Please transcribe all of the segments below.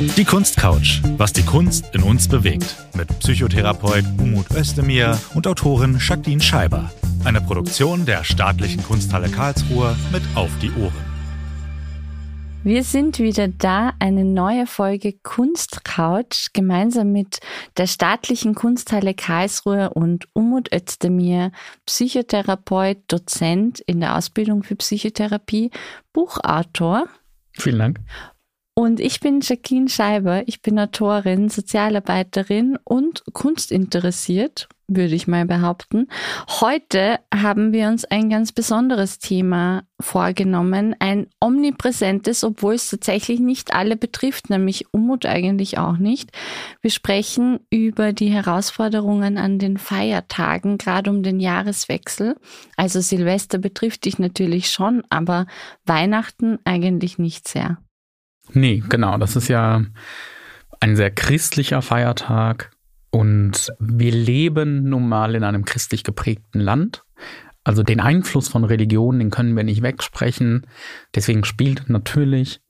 Die Kunstcouch, was die Kunst in uns bewegt. Mit Psychotherapeut Umut Özdemir und Autorin Jacqueline Scheiber. Eine Produktion der Staatlichen Kunsthalle Karlsruhe mit Auf die Ohren. Wir sind wieder da, eine neue Folge Kunstcouch gemeinsam mit der Staatlichen Kunsthalle Karlsruhe und Umut Özdemir, Psychotherapeut, Dozent in der Ausbildung für Psychotherapie, Buchautor. Vielen Dank. Und ich bin Jacqueline Scheiber, ich bin Autorin, Sozialarbeiterin und kunstinteressiert, würde ich mal behaupten. Heute haben wir uns ein ganz besonderes Thema vorgenommen, ein omnipräsentes, obwohl es tatsächlich nicht alle betrifft, nämlich Umut eigentlich auch nicht. Wir sprechen über die Herausforderungen an den Feiertagen, gerade um den Jahreswechsel. Also Silvester betrifft dich natürlich schon, aber Weihnachten eigentlich nicht sehr. Nee, genau. Das ist ja ein sehr christlicher Feiertag und wir leben nun mal in einem christlich geprägten Land. Also den Einfluss von Religion, den können wir nicht wegsprechen. Deswegen spielt natürlich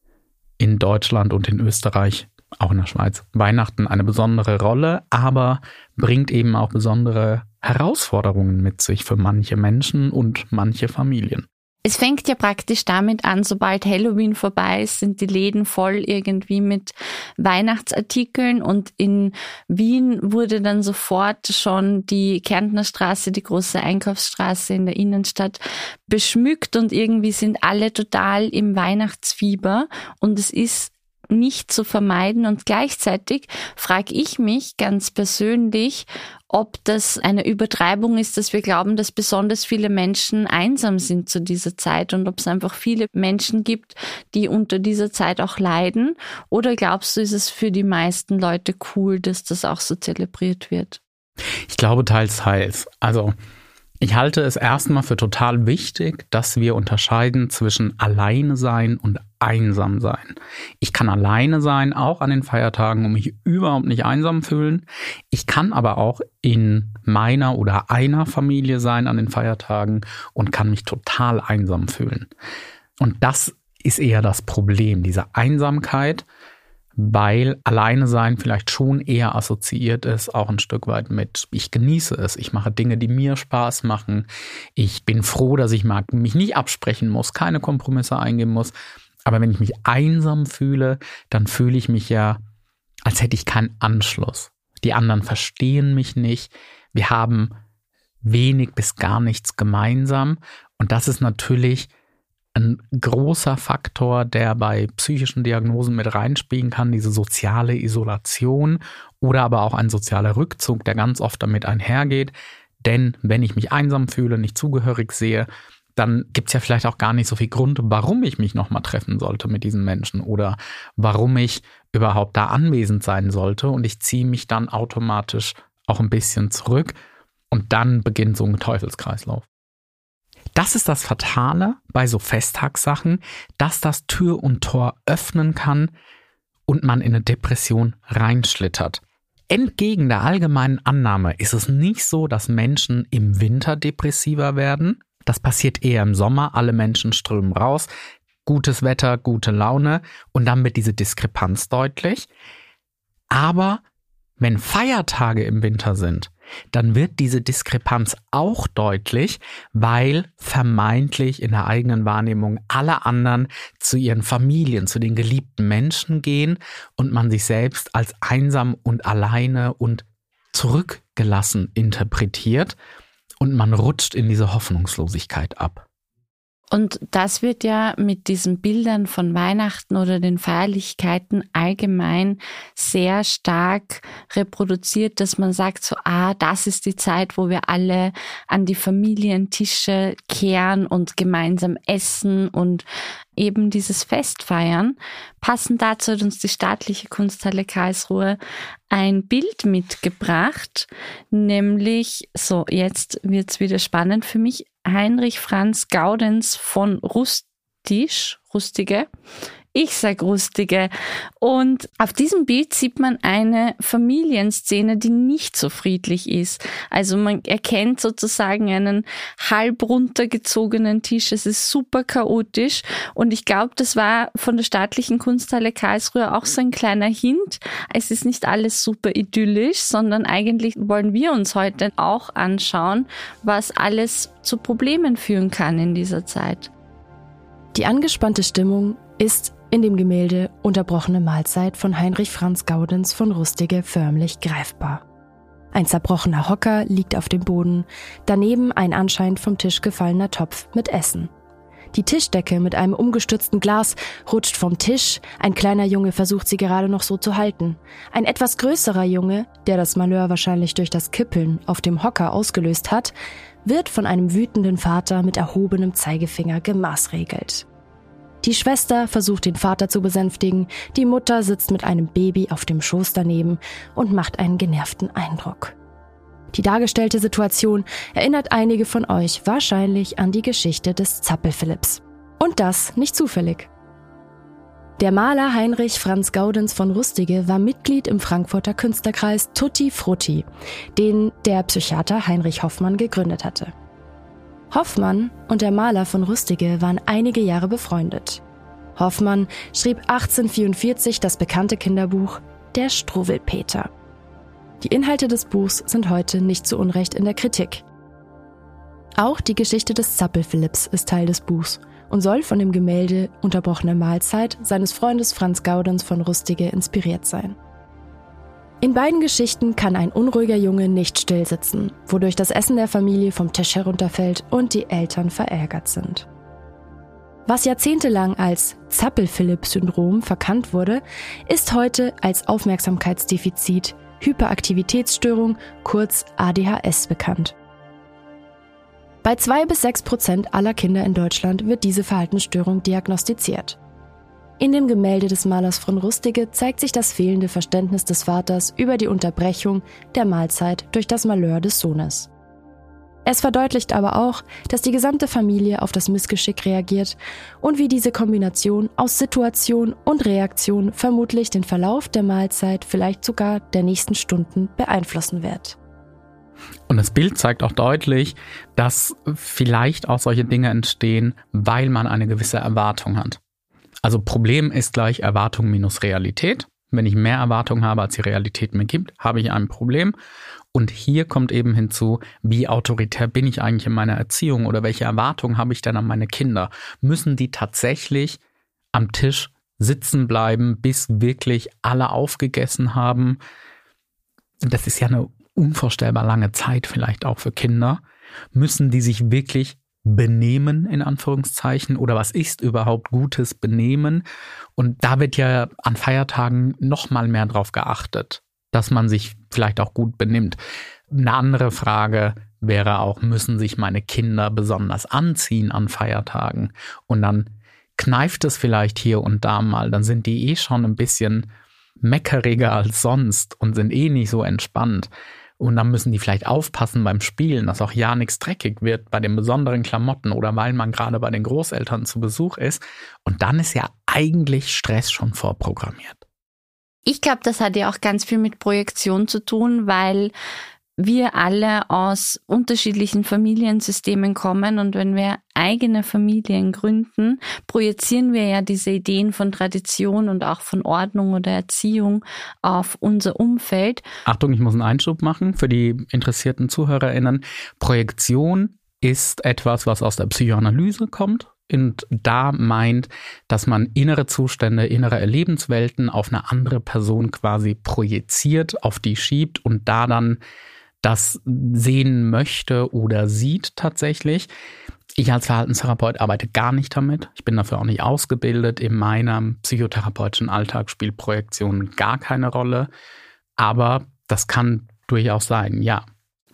in Deutschland und in Österreich, auch in der Schweiz, Weihnachten eine besondere Rolle, aber bringt eben auch besondere Herausforderungen mit sich für manche Menschen und manche Familien. Es fängt ja praktisch damit an, sobald Halloween vorbei ist, sind die Läden voll irgendwie mit Weihnachtsartikeln und in Wien wurde dann sofort schon die Kärntner Straße, die große Einkaufsstraße in der Innenstadt beschmückt und irgendwie sind alle total im Weihnachtsfieber und es ist nicht zu vermeiden. Und gleichzeitig frage ich mich ganz persönlich, ob das eine Übertreibung ist, dass wir glauben, dass besonders viele Menschen einsam sind zu dieser Zeit und ob es einfach viele Menschen gibt, die unter dieser Zeit auch leiden. Oder glaubst du, ist es für die meisten Leute cool, dass das auch so zelebriert wird? Ich glaube teils, teils. Also ich halte es erstmal für total wichtig, dass wir unterscheiden zwischen alleine sein und einsam sein. Ich kann alleine sein, auch an den Feiertagen, und mich überhaupt nicht einsam fühlen. Ich kann aber auch in meiner oder einer Familie sein an den Feiertagen und kann mich total einsam fühlen. Und das ist eher das Problem, diese Einsamkeit weil alleine sein vielleicht schon eher assoziiert ist, auch ein Stück weit mit, ich genieße es, ich mache Dinge, die mir Spaß machen, ich bin froh, dass ich mich nicht absprechen muss, keine Kompromisse eingehen muss. Aber wenn ich mich einsam fühle, dann fühle ich mich ja, als hätte ich keinen Anschluss. Die anderen verstehen mich nicht. Wir haben wenig bis gar nichts gemeinsam. Und das ist natürlich ein großer Faktor, der bei psychischen Diagnosen mit reinspielen kann, diese soziale Isolation oder aber auch ein sozialer Rückzug, der ganz oft damit einhergeht. Denn wenn ich mich einsam fühle, nicht zugehörig sehe, dann gibt es ja vielleicht auch gar nicht so viel Grund, warum ich mich nochmal treffen sollte mit diesen Menschen oder warum ich überhaupt da anwesend sein sollte. Und ich ziehe mich dann automatisch auch ein bisschen zurück und dann beginnt so ein Teufelskreislauf. Das ist das Fatale bei so Festtagssachen, dass das Tür und Tor öffnen kann und man in eine Depression reinschlittert. Entgegen der allgemeinen Annahme ist es nicht so, dass Menschen im Winter depressiver werden. Das passiert eher im Sommer. Alle Menschen strömen raus. Gutes Wetter, gute Laune und dann wird diese Diskrepanz deutlich. Aber wenn Feiertage im Winter sind, dann wird diese Diskrepanz auch deutlich, weil vermeintlich in der eigenen Wahrnehmung alle anderen zu ihren Familien, zu den geliebten Menschen gehen und man sich selbst als einsam und alleine und zurückgelassen interpretiert und man rutscht in diese Hoffnungslosigkeit ab. Und das wird ja mit diesen Bildern von Weihnachten oder den Feierlichkeiten allgemein sehr stark reproduziert, dass man sagt so, ah, das ist die Zeit, wo wir alle an die Familientische kehren und gemeinsam essen und eben dieses Fest feiern. Passend dazu hat uns die staatliche Kunsthalle Karlsruhe ein Bild mitgebracht, nämlich, so, jetzt wird's wieder spannend für mich, Heinrich Franz Gaudenz von Rustisch, Rustige, Ich sag Rustige. Und auf diesem Bild sieht man eine Familienszene, die nicht so friedlich ist. Also man erkennt sozusagen einen halb runtergezogenen Tisch. Es ist super chaotisch. Und ich glaube, das war von der staatlichen Kunsthalle Karlsruhe auch so ein kleiner Hint. Es ist nicht alles super idyllisch, sondern eigentlich wollen wir uns heute auch anschauen, was alles zu Problemen führen kann in dieser Zeit. Die angespannte Stimmung ist in dem Gemälde Unterbrochene Mahlzeit von Heinrich Franz Gaudenz von Rustige förmlich greifbar. Ein zerbrochener Hocker liegt auf dem Boden, daneben ein anscheinend vom Tisch gefallener Topf mit Essen. Die Tischdecke mit einem umgestürzten Glas rutscht vom Tisch, ein kleiner Junge versucht sie gerade noch so zu halten. Ein etwas größerer Junge, der das Malheur wahrscheinlich durch das Kippeln auf dem Hocker ausgelöst hat, wird von einem wütenden Vater mit erhobenem Zeigefinger gemaßregelt. Die Schwester versucht den Vater zu besänftigen, die Mutter sitzt mit einem Baby auf dem Schoß daneben und macht einen genervten Eindruck. Die dargestellte Situation erinnert einige von euch wahrscheinlich an die Geschichte des Zappelphilipps. Und das nicht zufällig. Der Maler Heinrich Franz Gaudenz von Rustige war Mitglied im Frankfurter Künstlerkreis Tutti Frutti, den der Psychiater Heinrich Hoffmann gegründet hatte. Hoffmann und der Maler von Rustige waren einige Jahre befreundet. Hoffmann schrieb 1844 das bekannte Kinderbuch Der Struwwelpeter. Die Inhalte des Buchs sind heute nicht zu Unrecht in der Kritik. Auch die Geschichte des Zappelphilipps ist Teil des Buchs und soll von dem Gemälde Unterbrochene Mahlzeit seines Freundes Franz Gaudens von Rustige inspiriert sein. In beiden Geschichten kann ein unruhiger Junge nicht stillsitzen, wodurch das Essen der Familie vom Tisch herunterfällt und die Eltern verärgert sind. Was jahrzehntelang als Zappel-Philipp-Syndrom verkannt wurde, ist heute als Aufmerksamkeitsdefizit, Hyperaktivitätsstörung, kurz ADHS bekannt. Bei zwei bis sechs Prozent aller Kinder in Deutschland wird diese Verhaltensstörung diagnostiziert. In dem Gemälde des Malers von Rustige zeigt sich das fehlende Verständnis des Vaters über die Unterbrechung der Mahlzeit durch das Malheur des Sohnes. Es verdeutlicht aber auch, dass die gesamte Familie auf das Missgeschick reagiert und wie diese Kombination aus Situation und Reaktion vermutlich den Verlauf der Mahlzeit, vielleicht sogar der nächsten Stunden beeinflussen wird. Und das Bild zeigt auch deutlich, dass vielleicht auch solche Dinge entstehen, weil man eine gewisse Erwartung hat. Also Problem ist gleich Erwartung minus Realität. Wenn ich mehr Erwartung habe, als die Realität mir gibt, habe ich ein Problem. Und hier kommt eben hinzu, wie autoritär bin ich eigentlich in meiner Erziehung oder welche Erwartungen habe ich denn an meine Kinder? Müssen die tatsächlich am Tisch sitzen bleiben, bis wirklich alle aufgegessen haben? Das ist ja eine unvorstellbar lange Zeit vielleicht auch für Kinder. Müssen die sich wirklich Benehmen in Anführungszeichen oder was ist überhaupt gutes Benehmen? Und da wird ja an Feiertagen noch mal mehr drauf geachtet, dass man sich vielleicht auch gut benimmt. Eine andere Frage wäre auch, müssen sich meine Kinder besonders anziehen an Feiertagen? Und dann kneift es vielleicht hier und da mal, dann sind die eh schon ein bisschen meckeriger als sonst und sind eh nicht so entspannt. Und dann müssen die vielleicht aufpassen beim Spielen, dass auch ja nichts dreckig wird bei den besonderen Klamotten oder weil man gerade bei den Großeltern zu Besuch ist. Und dann ist ja eigentlich Stress schon vorprogrammiert. Ich glaube, das hat ja auch ganz viel mit Projektion zu tun, weil wir alle aus unterschiedlichen Familiensystemen kommen und wenn wir eigene Familien gründen, projizieren wir ja diese Ideen von Tradition und auch von Ordnung oder Erziehung auf unser Umfeld. Achtung, ich muss einen Einschub machen für die interessierten ZuhörerInnen. Projektion ist etwas, was aus der Psychoanalyse kommt und da meint, dass man innere Zustände, innere Erlebenswelten auf eine andere Person quasi projiziert, auf die schiebt und da dann das sehen möchte oder sieht tatsächlich. Ich als Verhaltenstherapeut arbeite gar nicht damit. Ich bin dafür auch nicht ausgebildet. In meinem psychotherapeutischen Alltag spielt Projektion gar keine Rolle. Aber das kann durchaus sein, ja.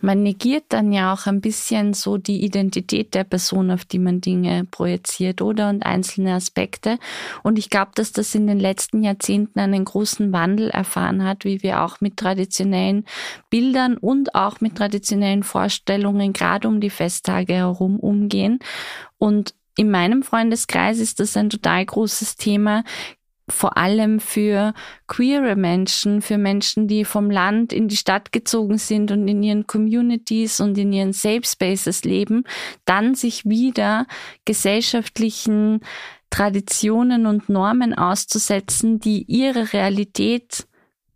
Man negiert dann ja auch ein bisschen so die Identität der Person, auf die man Dinge projiziert, oder? Und einzelne Aspekte. Und ich glaube, dass das in den letzten Jahrzehnten einen großen Wandel erfahren hat, wie wir auch mit traditionellen Bildern und auch mit traditionellen Vorstellungen gerade um die Festtage herum umgehen. Und in meinem Freundeskreis ist das ein total großes Thema, vor allem für queere Menschen, für Menschen, die vom Land in die Stadt gezogen sind und in ihren Communities und in ihren Safe Spaces leben, dann sich wieder gesellschaftlichen Traditionen und Normen auszusetzen, die ihre Realität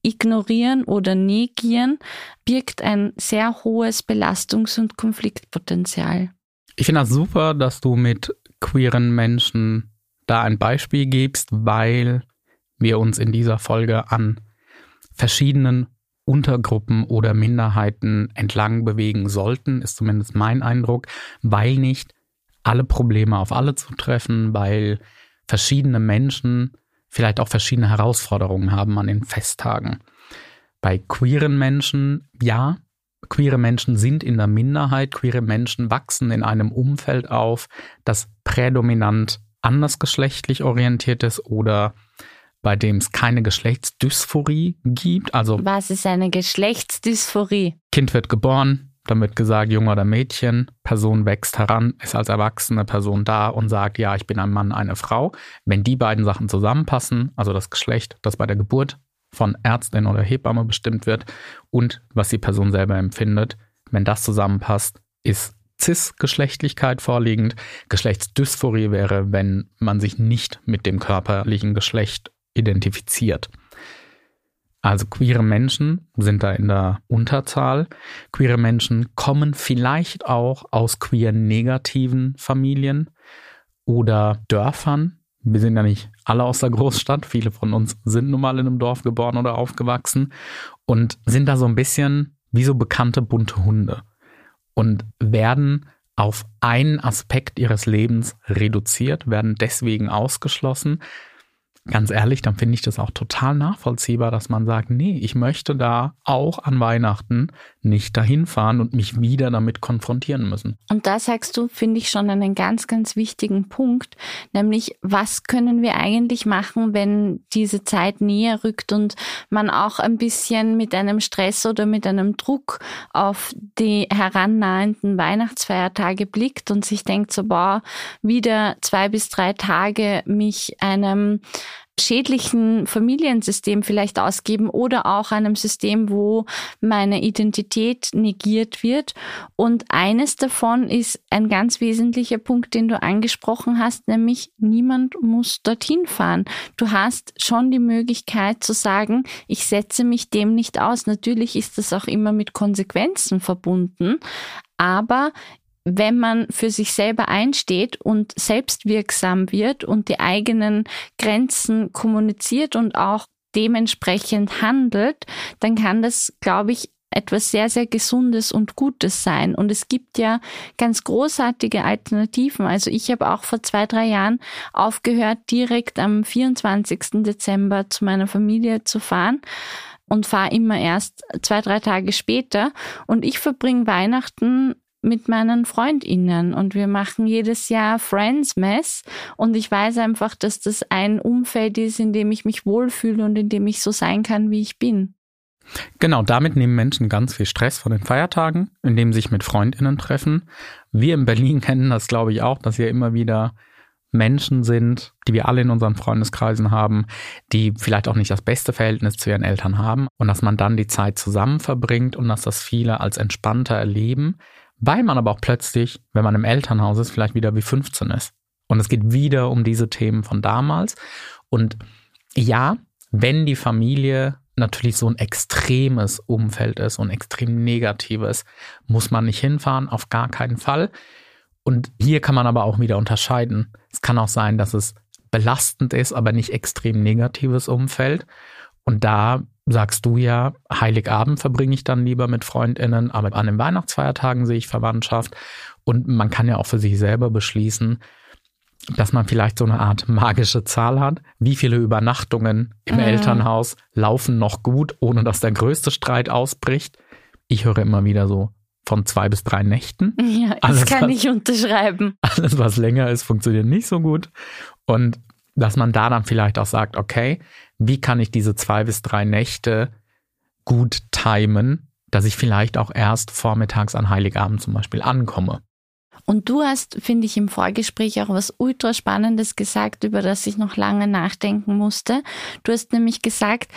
ignorieren oder negieren, birgt ein sehr hohes Belastungs- und Konfliktpotenzial. Ich finde das super, dass du mit queeren Menschen da ein Beispiel gibst, weil wir uns in dieser Folge an verschiedenen Untergruppen oder Minderheiten entlang bewegen sollten, ist zumindest mein Eindruck, weil nicht alle Probleme auf alle zu treffen, weil verschiedene Menschen vielleicht auch verschiedene Herausforderungen haben an den Festtagen. Bei queeren Menschen, ja, queere Menschen sind in der Minderheit, queere Menschen wachsen in einem Umfeld auf, das prädominant andersgeschlechtlich orientiert ist oder bei dem es keine Geschlechtsdysphorie gibt. Also was ist eine Geschlechtsdysphorie? Kind wird geboren, dann wird gesagt, Junge oder Mädchen, Person wächst heran, ist als erwachsene Person da und sagt, ja, ich bin ein Mann, eine Frau. Wenn die beiden Sachen zusammenpassen, also das Geschlecht, das bei der Geburt von Ärztin oder Hebamme bestimmt wird und was die Person selber empfindet, wenn das zusammenpasst, ist Cis-Geschlechtlichkeit vorliegend. Geschlechtsdysphorie wäre, wenn man sich nicht mit dem körperlichen Geschlecht identifiziert. Also queere Menschen sind da in der Unterzahl. Queere Menschen kommen vielleicht auch aus queer negativen Familien oder Dörfern. Wir sind ja nicht alle aus der Großstadt. Viele von uns sind nun mal in einem Dorf geboren oder aufgewachsen und sind da so ein bisschen wie so bekannte bunte Hunde und werden auf einen Aspekt ihres Lebens reduziert, werden deswegen ausgeschlossen, ganz ehrlich, dann finde ich das auch total nachvollziehbar, dass man sagt, nee, ich möchte da auch an Weihnachten nicht dahin fahren und mich wieder damit konfrontieren müssen. Und da sagst du, finde ich schon einen ganz, ganz wichtigen Punkt, nämlich was können wir eigentlich machen, wenn diese Zeit näher rückt und man auch ein bisschen mit einem Stress oder mit einem Druck auf die herannahenden Weihnachtsfeiertage blickt und sich denkt, so, boah, wieder zwei bis drei Tage mich einem schädlichen Familiensystem vielleicht ausgeben oder auch einem System, wo meine Identität negiert wird. Und eines davon ist ein ganz wesentlicher Punkt, den du angesprochen hast, nämlich niemand muss dorthin fahren. Du hast schon die Möglichkeit zu sagen, ich setze mich dem nicht aus. Natürlich ist das auch immer mit Konsequenzen verbunden, aber wenn man für sich selber einsteht und selbstwirksam wird und die eigenen Grenzen kommuniziert und auch dementsprechend handelt, dann kann das, glaube ich, etwas sehr, sehr Gesundes und Gutes sein. Und es gibt ja ganz großartige Alternativen. Also ich habe auch vor zwei, drei Jahren aufgehört, direkt am 24. Dezember zu meiner Familie zu fahren und fahre immer erst zwei, drei Tage später. Und ich verbringe Weihnachten mit meinen Freundinnen und wir machen jedes Jahr Friends Mess und ich weiß einfach, dass das ein Umfeld ist, in dem ich mich wohlfühle und in dem ich so sein kann, wie ich bin. Genau, damit nehmen Menschen ganz viel Stress von den Feiertagen, indem sie sich mit Freundinnen treffen. Wir in Berlin kennen das, glaube ich, auch, dass hier immer wieder Menschen sind, die wir alle in unseren Freundeskreisen haben, die vielleicht auch nicht das beste Verhältnis zu ihren Eltern haben und dass man dann die Zeit zusammen verbringt und dass das viele als entspannter erleben weil man aber auch plötzlich, wenn man im Elternhaus ist, vielleicht wieder wie 15 ist. Und es geht wieder um diese Themen von damals. Und ja, wenn die Familie natürlich so ein extremes Umfeld ist und extrem negatives, muss man nicht hinfahren, auf gar keinen Fall. Und hier kann man aber auch wieder unterscheiden. Es kann auch sein, dass es belastend ist, aber nicht extrem negatives Umfeld. Und da sagst du ja, Heiligabend verbringe ich dann lieber mit Freundinnen, aber an den Weihnachtsfeiertagen sehe ich Verwandtschaft. Und man kann ja auch für sich selber beschließen, dass man vielleicht so eine Art magische Zahl hat. Wie viele Übernachtungen im mhm. Elternhaus laufen noch gut, ohne dass der größte Streit ausbricht? Ich höre immer wieder so von zwei bis drei Nächten. Ja, das alles, kann was, ich unterschreiben. Alles, was länger ist, funktioniert nicht so gut. Und dass man da dann vielleicht auch sagt, okay, wie kann ich diese zwei bis drei Nächte gut timen, dass ich vielleicht auch erst vormittags an Heiligabend zum Beispiel ankomme. Und du hast, finde ich, im Vorgespräch auch was ultra Spannendes gesagt, über das ich noch lange nachdenken musste. Du hast nämlich gesagt,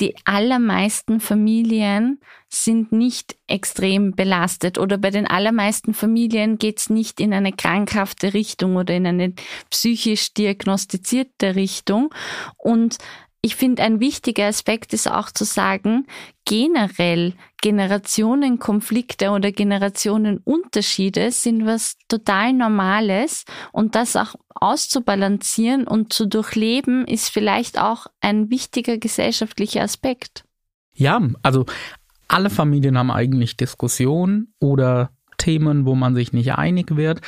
die allermeisten Familien sind nicht extrem belastet oder bei den allermeisten Familien geht es nicht in eine krankhafte Richtung oder in eine psychisch diagnostizierte Richtung. Und ich finde, ein wichtiger Aspekt ist auch zu sagen, generell Generationenkonflikte oder Generationenunterschiede sind was total Normales und das auch auszubalancieren und zu durchleben ist vielleicht auch ein wichtiger gesellschaftlicher Aspekt. Ja, also alle Familien haben eigentlich Diskussionen oder Themen, wo man sich nicht einig wird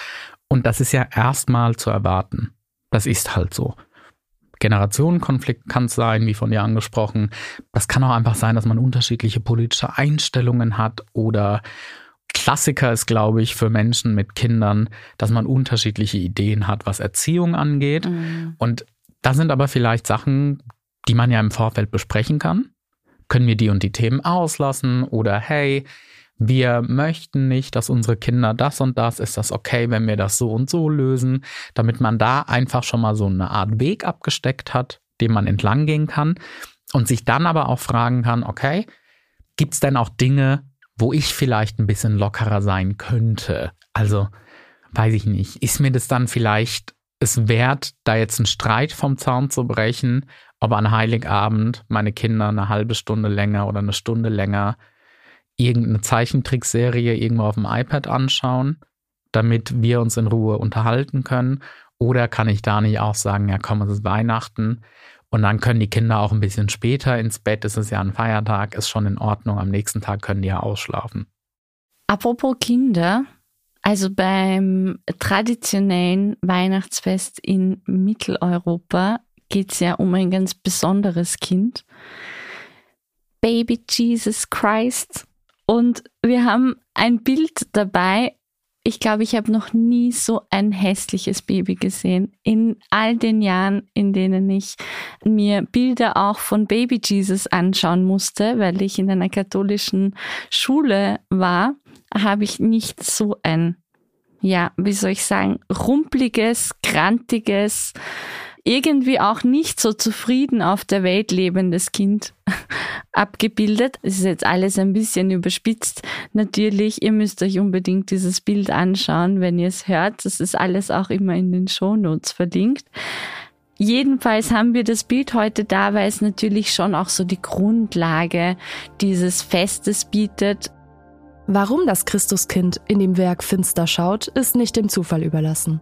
und das ist ja erstmal zu erwarten. Das ist halt so. Generationenkonflikt kann es sein, wie von dir angesprochen. Das kann auch einfach sein, dass man unterschiedliche politische Einstellungen hat oder Klassiker ist, glaube ich, für Menschen mit Kindern, dass man unterschiedliche Ideen hat, was Erziehung angeht. Mhm. Und da sind aber vielleicht Sachen, die man ja im Vorfeld besprechen kann. Können wir die und die Themen auslassen? Oder hey, wir möchten nicht, dass unsere Kinder das und das, ist das okay, wenn wir das so und so lösen, damit man da einfach schon mal so eine Art Weg abgesteckt hat, den man entlang gehen kann und sich dann aber auch fragen kann, okay, gibt es denn auch Dinge, wo ich vielleicht ein bisschen lockerer sein könnte? Also, weiß ich nicht, ist mir das dann vielleicht es wert, da jetzt einen Streit vom Zaun zu brechen, ob an Heiligabend meine Kinder eine halbe Stunde länger oder eine Stunde länger irgendeine Zeichentrickserie irgendwo auf dem iPad anschauen, damit wir uns in Ruhe unterhalten können? Oder kann ich da nicht auch sagen, ja komm, es ist Weihnachten und dann können die Kinder auch ein bisschen später ins Bett, es ist ja ein Feiertag, ist schon in Ordnung, am nächsten Tag können die ja ausschlafen. Apropos Kinder, also beim traditionellen Weihnachtsfest in Mitteleuropa geht es ja um ein ganz besonderes Kind. Baby Jesus Christ. Und wir haben ein Bild dabei. Ich glaube, ich habe noch nie so ein hässliches Baby gesehen. In all den Jahren, in denen ich mir Bilder auch von Baby Jesus anschauen musste, weil ich in einer katholischen Schule war, habe ich nicht so ein, ja, wie soll ich sagen, rumpliges, grantiges, irgendwie auch nicht so zufrieden auf der Welt lebendes Kind abgebildet. Es ist jetzt alles ein bisschen überspitzt. Natürlich, ihr müsst euch unbedingt dieses Bild anschauen, wenn ihr es hört. Das ist alles auch immer in den Shownotes verlinkt. Jedenfalls haben wir das Bild heute da, weil es natürlich schon auch so die Grundlage dieses Festes bietet. Warum das Christuskind in dem Werk finster schaut, ist nicht dem Zufall überlassen.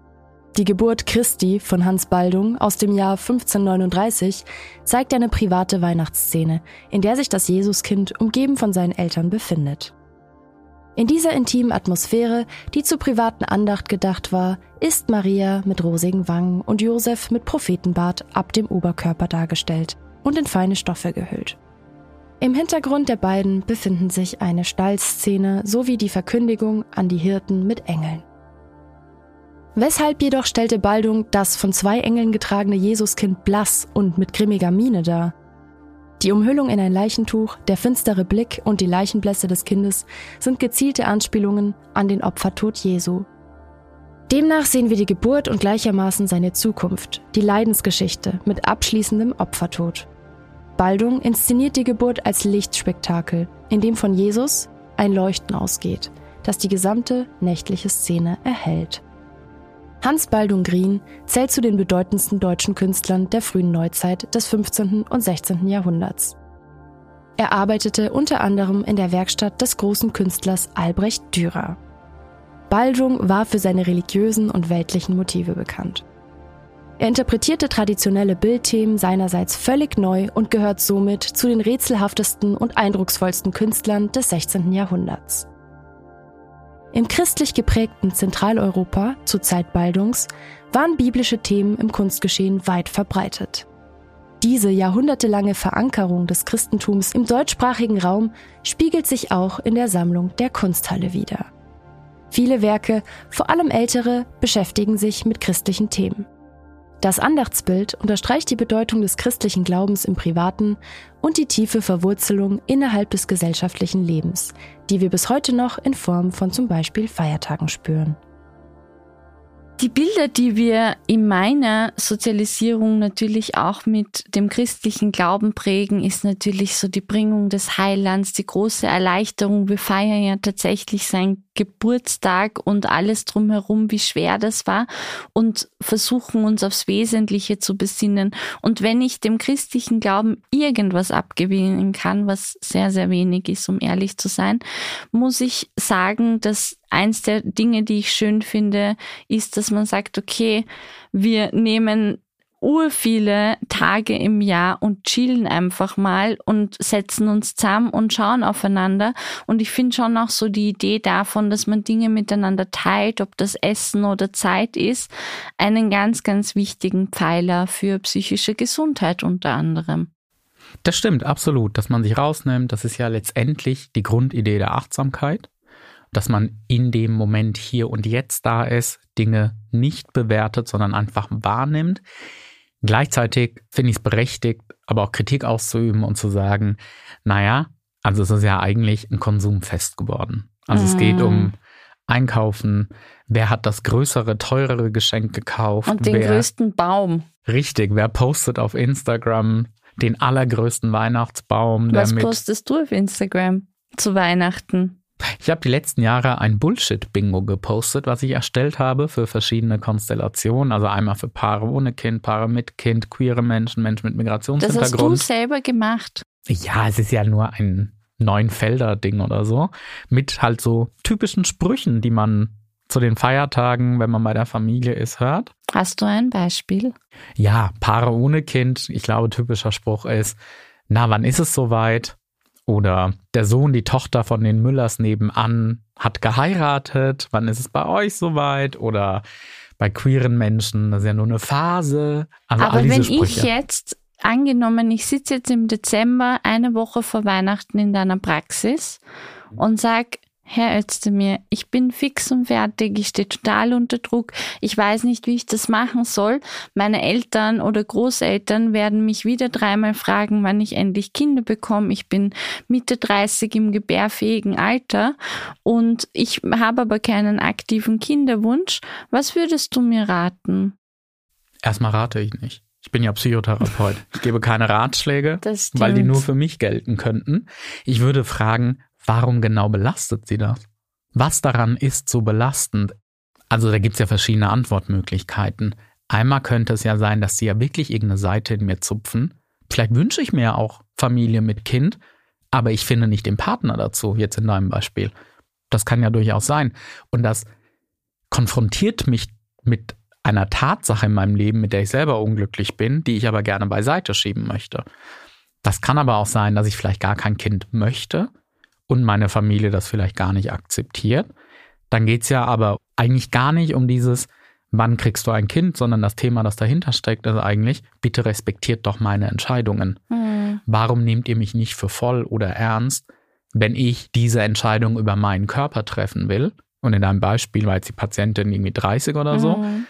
Die Geburt Christi von Hans Baldung aus dem Jahr 1539 zeigt eine private Weihnachtsszene, in der sich das Jesuskind umgeben von seinen Eltern befindet. In dieser intimen Atmosphäre, die zur privaten Andacht gedacht war, ist Maria mit rosigen Wangen und Josef mit Prophetenbart ab dem Oberkörper dargestellt und in feine Stoffe gehüllt. Im Hintergrund der beiden befinden sich eine Stallszene sowie die Verkündigung an die Hirten mit Engeln. Weshalb jedoch stellte Baldung das von zwei Engeln getragene Jesuskind blass und mit grimmiger Miene dar? Die Umhüllung in ein Leichentuch, der finstere Blick und die Leichenblässe des Kindes sind gezielte Anspielungen an den Opfertod Jesu. Demnach sehen wir die Geburt und gleichermaßen seine Zukunft, die Leidensgeschichte mit abschließendem Opfertod. Baldung inszeniert die Geburt als Lichtspektakel, in dem von Jesus ein Leuchten ausgeht, das die gesamte nächtliche Szene erhält. Hans Baldung Grien zählt zu den bedeutendsten deutschen Künstlern der frühen Neuzeit des 15. und 16. Jahrhunderts. Er arbeitete unter anderem in der Werkstatt des großen Künstlers Albrecht Dürer. Baldung war für seine religiösen und weltlichen Motive bekannt. Er interpretierte traditionelle Bildthemen seinerseits völlig neu und gehört somit zu den rätselhaftesten und eindrucksvollsten Künstlern des 16. Jahrhunderts. Im christlich geprägten Zentraleuropa zur Zeit Baldungs waren biblische Themen im Kunstgeschehen weit verbreitet. Diese jahrhundertelange Verankerung des Christentums im deutschsprachigen Raum spiegelt sich auch in der Sammlung der Kunsthalle wider. Viele Werke, vor allem ältere, beschäftigen sich mit christlichen Themen. Das Andachtsbild unterstreicht die Bedeutung des christlichen Glaubens im Privaten und die tiefe Verwurzelung innerhalb des gesellschaftlichen Lebens, die wir bis heute noch in Form von zum Beispiel Feiertagen spüren. Die Bilder, die wir in meiner Sozialisierung natürlich auch mit dem christlichen Glauben prägen, ist natürlich so die Bringung des Heilands, die große Erleichterung. Wir feiern ja tatsächlich sein Geburtstag und alles drumherum, wie schwer das war und versuchen uns aufs Wesentliche zu besinnen. Und wenn ich dem christlichen Glauben irgendwas abgewinnen kann, was sehr, sehr wenig ist, um ehrlich zu sein, muss ich sagen, dass eins der Dinge, die ich schön finde, ist, dass man sagt, okay, wir nehmen urviele Tage im Jahr und chillen einfach mal und setzen uns zusammen und schauen aufeinander. Und ich finde schon auch so die Idee davon, dass man Dinge miteinander teilt, ob das Essen oder Zeit ist, einen ganz, ganz wichtigen Pfeiler für psychische Gesundheit unter anderem. Das stimmt, absolut. Dass man sich rausnimmt, das ist ja letztendlich die Grundidee der Achtsamkeit dass man in dem Moment hier und jetzt da ist, Dinge nicht bewertet, sondern einfach wahrnimmt. Gleichzeitig finde ich es berechtigt, aber auch Kritik auszuüben und zu sagen, naja, also es ist ja eigentlich ein Konsumfest geworden. Also mm. es geht um mm. Einkaufen, wer hat das größere, teurere Geschenk gekauft. Und den wer, größten Baum. Richtig, wer postet auf Instagram den allergrößten Weihnachtsbaum. Was postest du auf Instagram zu Weihnachten? Ich habe die letzten Jahre ein Bullshit-Bingo gepostet, was ich erstellt habe für verschiedene Konstellationen. Also einmal für Paare ohne Kind, Paare mit Kind, queere Menschen, Menschen mit Migrationshintergrund. Das hast du selber gemacht? Ja, es ist ja nur ein neun Felder-Ding oder so. Mit halt so typischen Sprüchen, die man zu den Feiertagen, wenn man bei der Familie ist, hört. Hast du ein Beispiel? Ja, Paare ohne Kind. Ich glaube, typischer Spruch ist, na, wann ist es soweit? Oder der Sohn, die Tochter von den Müllers nebenan hat geheiratet. Wann ist es bei euch soweit? Oder bei queeren Menschen, das ist ja nur eine Phase. Also Aber wenn Sprüche. ich jetzt, angenommen, ich sitze jetzt im Dezember eine Woche vor Weihnachten in deiner Praxis und sage, Herr Özdemir, ich bin fix und fertig, ich stehe total unter Druck, ich weiß nicht, wie ich das machen soll. Meine Eltern oder Großeltern werden mich wieder dreimal fragen, wann ich endlich Kinder bekomme. Ich bin Mitte 30 im gebärfähigen Alter und ich habe aber keinen aktiven Kinderwunsch. Was würdest du mir raten? Erstmal rate ich nicht. Ich bin ja Psychotherapeut. Ich gebe keine Ratschläge, weil die nur für mich gelten könnten. Ich würde fragen, Warum genau belastet sie das? Was daran ist so belastend? Also da gibt es ja verschiedene Antwortmöglichkeiten. Einmal könnte es ja sein, dass sie ja wirklich irgendeine Seite in mir zupfen. Vielleicht wünsche ich mir ja auch Familie mit Kind, aber ich finde nicht den Partner dazu, jetzt in deinem Beispiel. Das kann ja durchaus sein. Und das konfrontiert mich mit einer Tatsache in meinem Leben, mit der ich selber unglücklich bin, die ich aber gerne beiseite schieben möchte. Das kann aber auch sein, dass ich vielleicht gar kein Kind möchte und meine Familie das vielleicht gar nicht akzeptiert. Dann geht's ja aber eigentlich gar nicht um dieses, wann kriegst du ein Kind, sondern das Thema, das dahinter steckt, ist eigentlich, bitte respektiert doch meine Entscheidungen. Mhm. Warum nehmt ihr mich nicht für voll oder ernst, wenn ich diese Entscheidung über meinen Körper treffen will? Und in deinem Beispiel war jetzt die Patientin irgendwie 30 oder so. Mhm.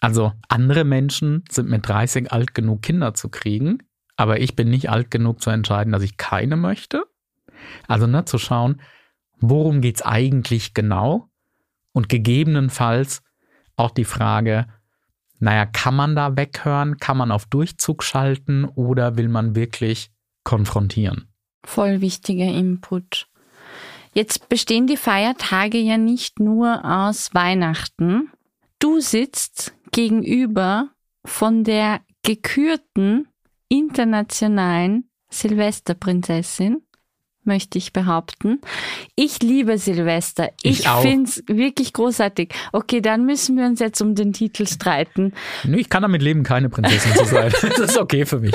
Also andere Menschen sind mit 30 alt genug, Kinder zu kriegen, aber ich bin nicht alt genug zu entscheiden, dass ich keine möchte. Also ne, zu schauen, worum geht es eigentlich genau und gegebenenfalls auch die Frage, naja, kann man da weghören, kann man auf Durchzug schalten oder will man wirklich konfrontieren? Voll wichtiger Input. Jetzt bestehen die Feiertage ja nicht nur aus Weihnachten. Du sitzt gegenüber von der gekürten internationalen Silvesterprinzessin möchte ich behaupten. Ich liebe Silvester. Ich, ich finde es wirklich großartig. Okay, dann müssen wir uns jetzt um den Titel streiten. Ich kann damit leben, keine Prinzessin zu sein. Das ist okay für mich.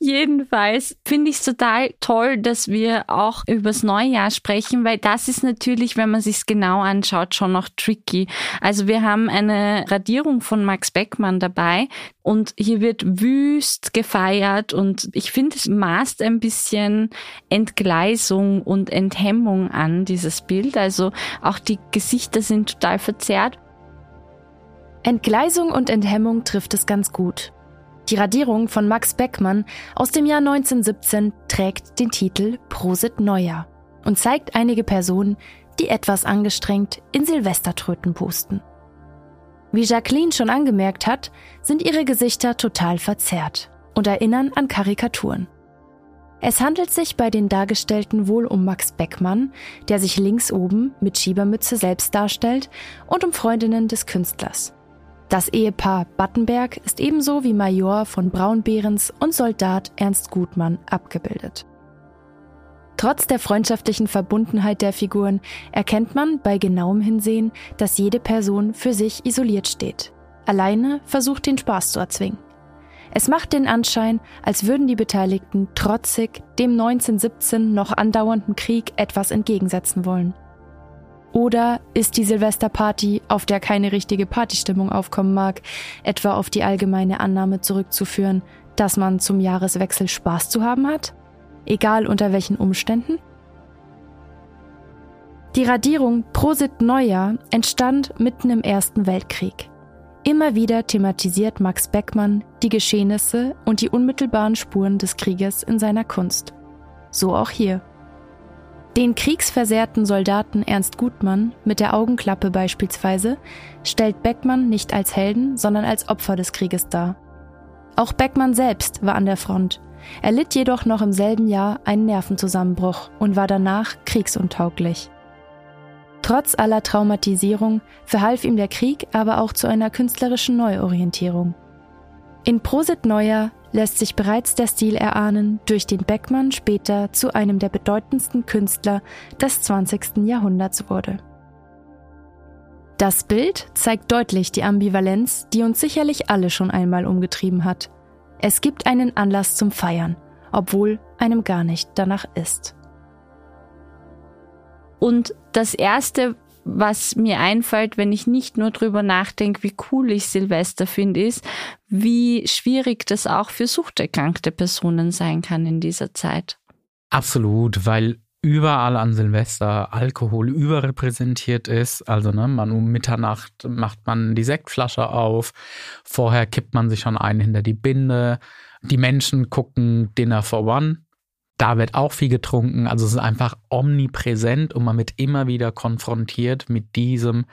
Jedenfalls finde ich es total toll, dass wir auch übers Neujahr sprechen, weil das ist natürlich, wenn man sich genau anschaut, schon noch tricky. Also wir haben eine Radierung von Max Beckmann dabei und hier wird wüst gefeiert und ich finde, es maßt ein bisschen Entgleisung und Enthemmung an, dieses Bild. Also auch die Gesichter sind total verzerrt. Entgleisung und Enthemmung trifft es ganz gut. Die Radierung von Max Beckmann aus dem Jahr 1917 trägt den Titel Prosit Neujahr und zeigt einige Personen, die etwas angestrengt in Silvestertröten pusten. Wie Jacqueline schon angemerkt hat, sind ihre Gesichter total verzerrt und erinnern an Karikaturen. Es handelt sich bei den Dargestellten wohl um Max Beckmann, der sich links oben mit Schiebermütze selbst darstellt, und um Freundinnen des Künstlers. Das Ehepaar Battenberg ist ebenso wie Major von Braunbehrens und Soldat Ernst Gutmann abgebildet. Trotz der freundschaftlichen Verbundenheit der Figuren erkennt man bei genauem Hinsehen, dass jede Person für sich isoliert steht. Alleine versucht den Spaß zu erzwingen. Es macht den Anschein, als würden die Beteiligten trotzig dem 1917 noch andauernden Krieg etwas entgegensetzen wollen. Oder ist die Silvesterparty, auf der keine richtige Partystimmung aufkommen mag, etwa auf die allgemeine Annahme zurückzuführen, dass man zum Jahreswechsel Spaß zu haben hat? Egal unter welchen Umständen? Die Radierung Prosit Neujahr entstand mitten im Ersten Weltkrieg. Immer wieder thematisiert Max Beckmann die Geschehnisse und die unmittelbaren Spuren des Krieges in seiner Kunst. So auch hier. Den kriegsversehrten Soldaten Ernst Gutmann mit der Augenklappe beispielsweise stellt Beckmann nicht als Helden, sondern als Opfer des Krieges dar. Auch Beckmann selbst war an der Front. Er litt jedoch noch im selben Jahr einen Nervenzusammenbruch und war danach kriegsuntauglich. Trotz aller Traumatisierung verhalf ihm der Krieg aber auch zu einer künstlerischen Neuorientierung. In Prosit Neuer lässt sich bereits der Stil erahnen, durch den Beckmann später zu einem der bedeutendsten Künstler des 20. Jahrhunderts wurde. Das Bild zeigt deutlich die Ambivalenz, die uns sicherlich alle schon einmal umgetrieben hat. Es gibt einen Anlass zum Feiern, obwohl einem gar nicht danach ist. Und das Erste, was mir einfällt, wenn ich nicht nur drüber nachdenke, wie cool ich Silvester finde, ist, wie schwierig das auch für suchterkrankte Personen sein kann in dieser Zeit. Absolut, weil überall an Silvester Alkohol überrepräsentiert ist. Also ne, man um Mitternacht macht man die Sektflasche auf, vorher kippt man sich schon einen hinter die Binde. Die Menschen gucken Dinner for One da wird auch viel getrunken. Also es ist einfach omnipräsent und man wird immer wieder konfrontiert mit diesem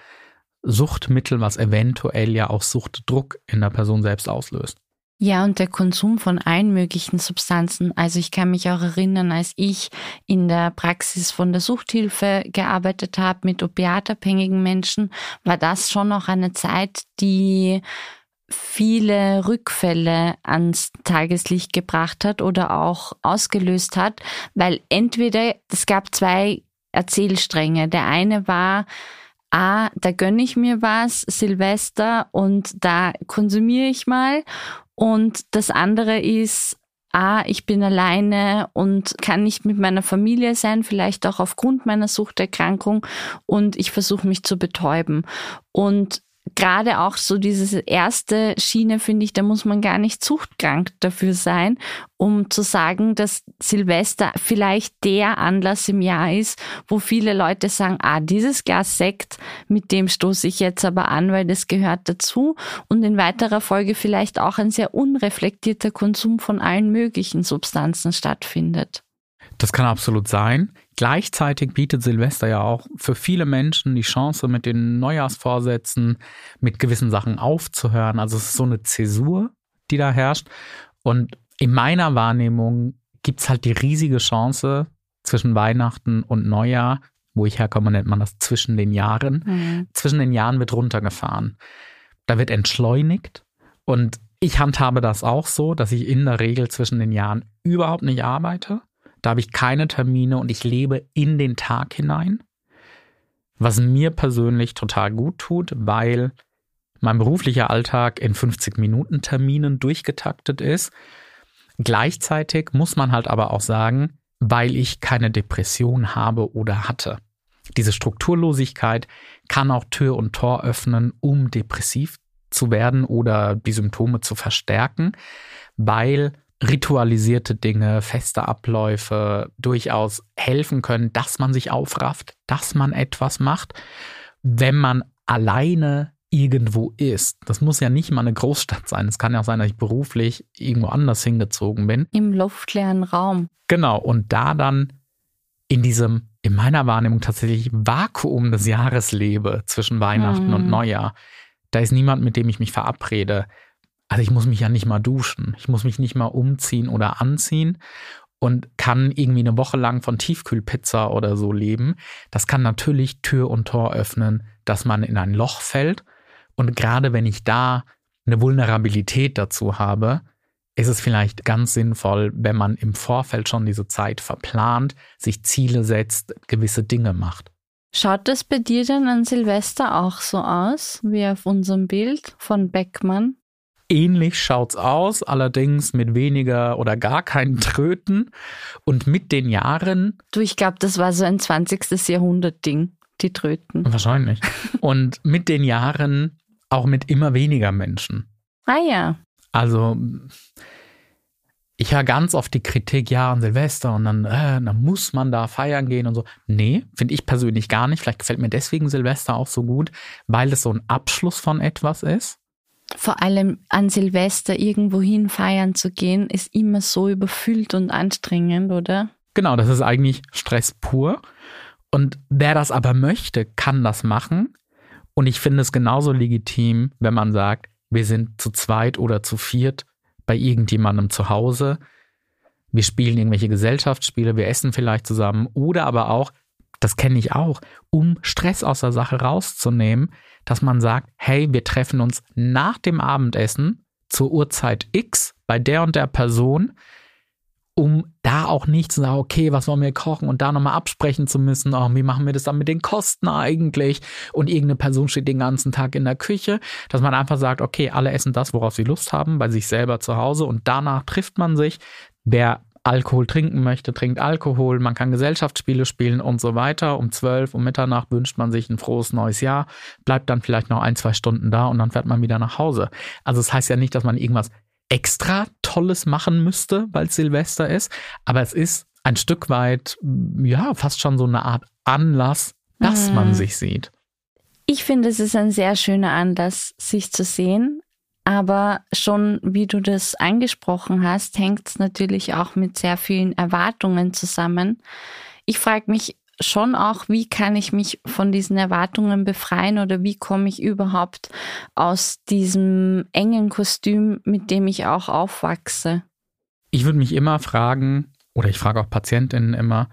Suchtmittel, was eventuell ja auch Suchtdruck in der Person selbst auslöst. Ja, und der Konsum von allen möglichen Substanzen. Also ich kann mich auch erinnern, als ich in der Praxis von der Suchthilfe gearbeitet habe mit opiatabhängigen Menschen, war das schon noch eine Zeit, die viele Rückfälle ans Tageslicht gebracht hat oder auch ausgelöst hat, weil entweder es gab zwei Erzählstränge. Der eine war, ah, da gönne ich mir was, Silvester, und da konsumiere ich mal. Und das andere ist, ah, ich bin alleine und kann nicht mit meiner Familie sein, vielleicht auch aufgrund meiner Suchterkrankung und ich versuche mich zu betäuben. Und gerade auch so diese erste Schiene, finde ich, da muss man gar nicht zuchtkrank dafür sein, um zu sagen, dass Silvester vielleicht der Anlass im Jahr ist, wo viele Leute sagen, ah, dieses Glas Sekt, mit dem stoße ich jetzt aber an, weil das gehört dazu. Und in weiterer Folge vielleicht auch ein sehr unreflektierter Konsum von allen möglichen Substanzen stattfindet. Das kann absolut sein. Gleichzeitig bietet Silvester ja auch für viele Menschen die Chance, mit den Neujahrsvorsätzen, mit gewissen Sachen aufzuhören. Also es ist so eine Zäsur, die da herrscht. Und in meiner Wahrnehmung gibt es halt die riesige Chance zwischen Weihnachten und Neujahr, wo ich herkomme, nennt man das zwischen den Jahren. Mhm. Zwischen den Jahren wird runtergefahren. Da wird entschleunigt. Und ich handhabe das auch so, dass ich in der Regel zwischen den Jahren überhaupt nicht arbeite da habe ich keine Termine und ich lebe in den Tag hinein. Was mir persönlich total gut tut, weil mein beruflicher Alltag in 50 Minuten Terminen durchgetaktet ist. Gleichzeitig muss man halt aber auch sagen, weil ich keine Depression habe oder hatte. Diese Strukturlosigkeit kann auch Tür und Tor öffnen, um depressiv zu werden oder die Symptome zu verstärken, weil ritualisierte Dinge, feste Abläufe durchaus helfen können, dass man sich aufrafft, dass man etwas macht, wenn man alleine irgendwo ist. Das muss ja nicht mal eine Großstadt sein. Es kann ja auch sein, dass ich beruflich irgendwo anders hingezogen bin. Im luftleeren Raum. Genau. Und da dann in diesem, in meiner Wahrnehmung tatsächlich Vakuum des Jahres lebe zwischen Weihnachten mhm. und Neujahr Da ist niemand, mit dem ich mich verabrede. Also ich muss mich ja nicht mal duschen. Ich muss mich nicht mal umziehen oder anziehen und kann irgendwie eine Woche lang von Tiefkühlpizza oder so leben. Das kann natürlich Tür und Tor öffnen, dass man in ein Loch fällt. Und gerade wenn ich da eine Vulnerabilität dazu habe, ist es vielleicht ganz sinnvoll, wenn man im Vorfeld schon diese Zeit verplant, sich Ziele setzt, gewisse Dinge macht. Schaut das bei dir denn an Silvester auch so aus, wie auf unserem Bild von Beckmann? Ähnlich schaut's aus, allerdings mit weniger oder gar keinen Tröten. Und mit den Jahren. Du, ich glaube, das war so ein 20. Jahrhundert-Ding, die Tröten. Wahrscheinlich. Und mit den Jahren auch mit immer weniger Menschen. Ah ja. Also ich höre ganz oft die Kritik, ja, an Silvester und dann, äh, dann muss man da feiern gehen und so. Nee, finde ich persönlich gar nicht. Vielleicht gefällt mir deswegen Silvester auch so gut, weil es so ein Abschluss von etwas ist. Vor allem an Silvester irgendwohin feiern zu gehen, ist immer so überfüllt und anstrengend, oder? Genau, das ist eigentlich Stress pur. Und wer das aber möchte, kann das machen. Und ich finde es genauso legitim, wenn man sagt, wir sind zu zweit oder zu viert bei irgendjemandem zu Hause. Wir spielen irgendwelche Gesellschaftsspiele, wir essen vielleicht zusammen oder aber auch, das kenne ich auch, um Stress aus der Sache rauszunehmen, dass man sagt, hey, wir treffen uns nach dem Abendessen zur Uhrzeit X bei der und der Person um da auch nicht zu sagen, okay, was wollen wir kochen? Und da nochmal absprechen zu müssen, oh, wie machen wir das dann mit den Kosten eigentlich? Und irgendeine Person steht den ganzen Tag in der Küche, dass man einfach sagt, okay, alle essen das, worauf sie Lust haben, bei sich selber zu Hause. Und danach trifft man sich, wer Alkohol trinken möchte, trinkt Alkohol, man kann Gesellschaftsspiele spielen und so weiter. Um zwölf, um Mitternacht wünscht man sich ein frohes neues Jahr, bleibt dann vielleicht noch ein, zwei Stunden da und dann fährt man wieder nach Hause. Also es das heißt ja nicht, dass man irgendwas extra Tolles machen müsste, weil es Silvester ist. Aber es ist ein Stück weit, ja, fast schon so eine Art Anlass, dass mhm. man sich sieht. Ich finde, es ist ein sehr schöner Anlass, sich zu sehen. Aber schon, wie du das angesprochen hast, hängt es natürlich auch mit sehr vielen Erwartungen zusammen. Ich frage mich, schon auch, wie kann ich mich von diesen Erwartungen befreien oder wie komme ich überhaupt aus diesem engen Kostüm, mit dem ich auch aufwachse. Ich würde mich immer fragen, oder ich frage auch Patientinnen immer,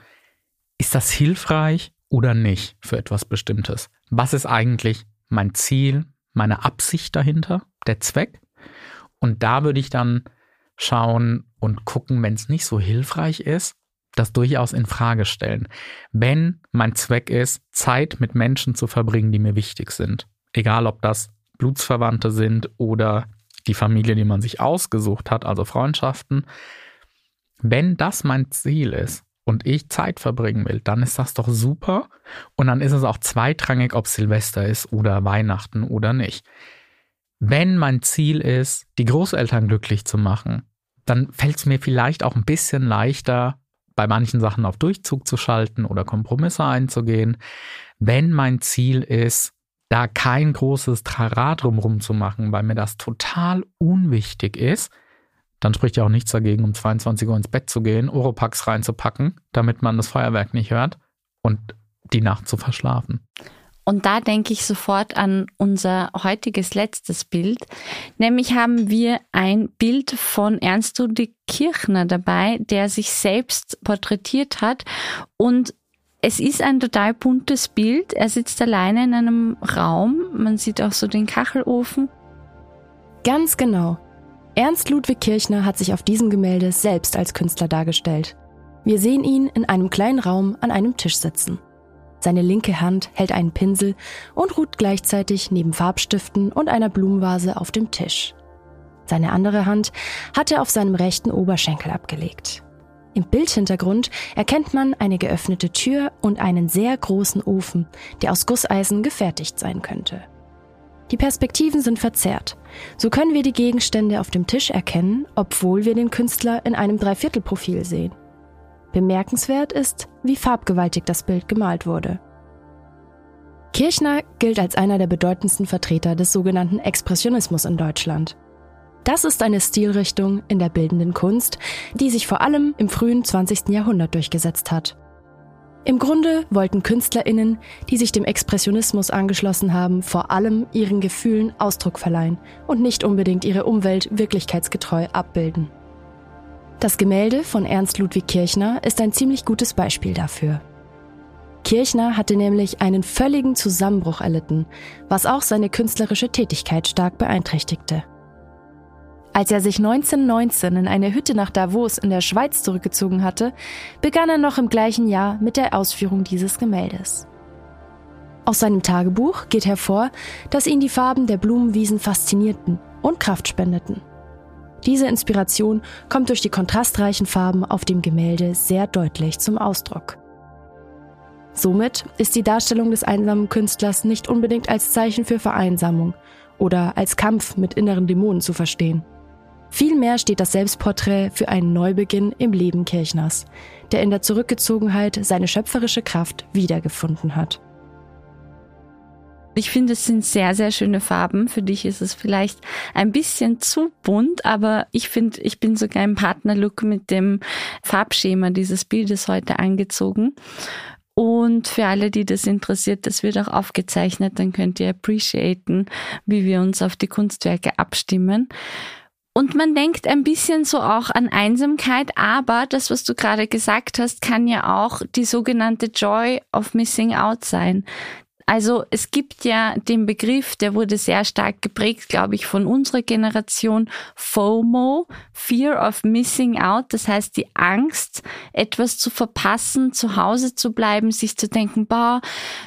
ist das hilfreich oder nicht für etwas Bestimmtes? Was ist eigentlich mein Ziel, meine Absicht dahinter, der Zweck? Und da würde ich dann schauen und gucken, wenn es nicht so hilfreich ist, das durchaus in Frage stellen. Wenn mein Zweck ist, Zeit mit Menschen zu verbringen, die mir wichtig sind, egal ob das Blutsverwandte sind oder die Familie, die man sich ausgesucht hat, also Freundschaften, wenn das mein Ziel ist und ich Zeit verbringen will, dann ist das doch super und dann ist es auch zweitrangig, ob Silvester ist oder Weihnachten oder nicht. Wenn mein Ziel ist, die Großeltern glücklich zu machen, dann fällt es mir vielleicht auch ein bisschen leichter, bei manchen Sachen auf Durchzug zu schalten oder Kompromisse einzugehen. Wenn mein Ziel ist, da kein großes Trara drumherum zu machen, weil mir das total unwichtig ist, dann spricht ja auch nichts dagegen, um 22 Uhr ins Bett zu gehen, Oropax reinzupacken, damit man das Feuerwerk nicht hört und die Nacht zu verschlafen. Und da denke ich sofort an unser heutiges letztes Bild. Nämlich haben wir ein Bild von Ernst Ludwig Kirchner dabei, der sich selbst porträtiert hat. Und es ist ein total buntes Bild. Er sitzt alleine in einem Raum. Man sieht auch so den Kachelofen. Ganz genau. Ernst Ludwig Kirchner hat sich auf diesem Gemälde selbst als Künstler dargestellt. Wir sehen ihn in einem kleinen Raum an einem Tisch sitzen. Seine linke Hand hält einen Pinsel und ruht gleichzeitig neben Farbstiften und einer Blumenvase auf dem Tisch. Seine andere Hand hat er auf seinem rechten Oberschenkel abgelegt. Im Bildhintergrund erkennt man eine geöffnete Tür und einen sehr großen Ofen, der aus Gusseisen gefertigt sein könnte. Die Perspektiven sind verzerrt. So können wir die Gegenstände auf dem Tisch erkennen, obwohl wir den Künstler in einem Dreiviertelprofil sehen. Bemerkenswert ist, wie farbgewaltig das Bild gemalt wurde. Kirchner gilt als einer der bedeutendsten Vertreter des sogenannten Expressionismus in Deutschland. Das ist eine Stilrichtung in der bildenden Kunst, die sich vor allem im frühen 20. Jahrhundert durchgesetzt hat. Im Grunde wollten Künstlerinnen, die sich dem Expressionismus angeschlossen haben, vor allem ihren Gefühlen Ausdruck verleihen und nicht unbedingt ihre Umwelt wirklichkeitsgetreu abbilden. Das Gemälde von Ernst Ludwig Kirchner ist ein ziemlich gutes Beispiel dafür. Kirchner hatte nämlich einen völligen Zusammenbruch erlitten, was auch seine künstlerische Tätigkeit stark beeinträchtigte. Als er sich 1919 in eine Hütte nach Davos in der Schweiz zurückgezogen hatte, begann er noch im gleichen Jahr mit der Ausführung dieses Gemäldes. Aus seinem Tagebuch geht hervor, dass ihn die Farben der Blumenwiesen faszinierten und Kraft spendeten. Diese Inspiration kommt durch die kontrastreichen Farben auf dem Gemälde sehr deutlich zum Ausdruck. Somit ist die Darstellung des einsamen Künstlers nicht unbedingt als Zeichen für Vereinsamung oder als Kampf mit inneren Dämonen zu verstehen. Vielmehr steht das Selbstporträt für einen Neubeginn im Leben Kirchners, der in der Zurückgezogenheit seine schöpferische Kraft wiedergefunden hat. Ich finde, es sind sehr, sehr schöne Farben. Für dich ist es vielleicht ein bisschen zu bunt, aber ich finde, ich bin sogar im Partnerlook mit dem Farbschema dieses Bildes heute angezogen. Und für alle, die das interessiert, das wird auch aufgezeichnet, dann könnt ihr appreciaten, wie wir uns auf die Kunstwerke abstimmen. Und man denkt ein bisschen so auch an Einsamkeit, aber das, was du gerade gesagt hast, kann ja auch die sogenannte Joy of Missing Out sein. Also es gibt ja den Begriff, der wurde sehr stark geprägt, glaube ich, von unserer Generation, FOMO, Fear of Missing Out, das heißt die Angst, etwas zu verpassen, zu Hause zu bleiben, sich zu denken, boah,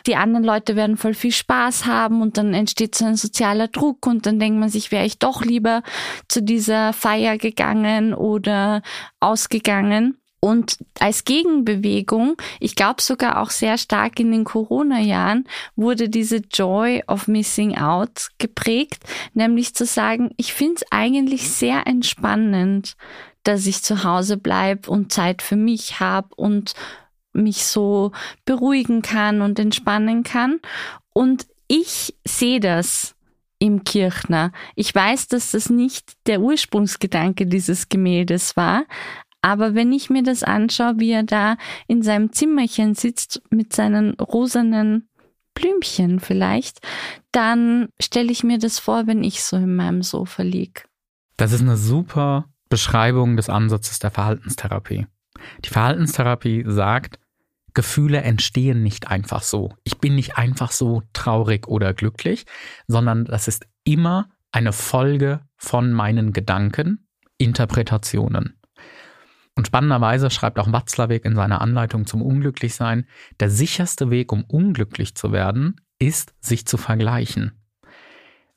die anderen Leute werden voll viel Spaß haben und dann entsteht so ein sozialer Druck und dann denkt man sich, wäre ich doch lieber zu dieser Feier gegangen oder ausgegangen. Und als Gegenbewegung, ich glaube sogar auch sehr stark in den Corona-Jahren, wurde diese Joy of Missing Out geprägt, nämlich zu sagen, ich finde es eigentlich sehr entspannend, dass ich zu Hause bleibe und Zeit für mich habe und mich so beruhigen kann und entspannen kann. Und ich sehe das im Kirchner. Ich weiß, dass das nicht der Ursprungsgedanke dieses Gemäldes war, aber wenn ich mir das anschaue, wie er da in seinem Zimmerchen sitzt mit seinen rosanen Blümchen vielleicht, dann stelle ich mir das vor, wenn ich so in meinem Sofa liege. Das ist eine super Beschreibung des Ansatzes der Verhaltenstherapie. Die Verhaltenstherapie sagt, Gefühle entstehen nicht einfach so. Ich bin nicht einfach so traurig oder glücklich, sondern das ist immer eine Folge von meinen Gedanken, Interpretationen. Und spannenderweise schreibt auch Watzlawick in seiner Anleitung zum Unglücklichsein, der sicherste Weg, um unglücklich zu werden, ist, sich zu vergleichen.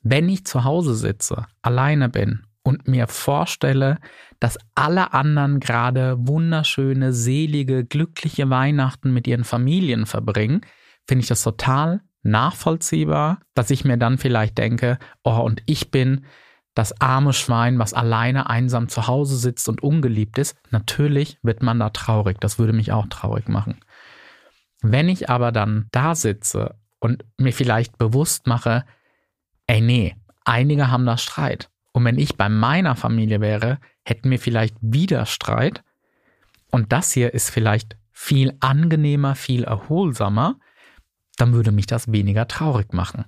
Wenn ich zu Hause sitze, alleine bin und mir vorstelle, dass alle anderen gerade wunderschöne, selige, glückliche Weihnachten mit ihren Familien verbringen, finde ich das total nachvollziehbar, dass ich mir dann vielleicht denke, oh, und ich bin das arme Schwein, was alleine einsam zu Hause sitzt und ungeliebt ist, natürlich wird man da traurig. Das würde mich auch traurig machen. Wenn ich aber dann da sitze und mir vielleicht bewusst mache, ey nee, einige haben da Streit. Und wenn ich bei meiner Familie wäre, hätten wir vielleicht wieder Streit. Und das hier ist vielleicht viel angenehmer, viel erholsamer, dann würde mich das weniger traurig machen.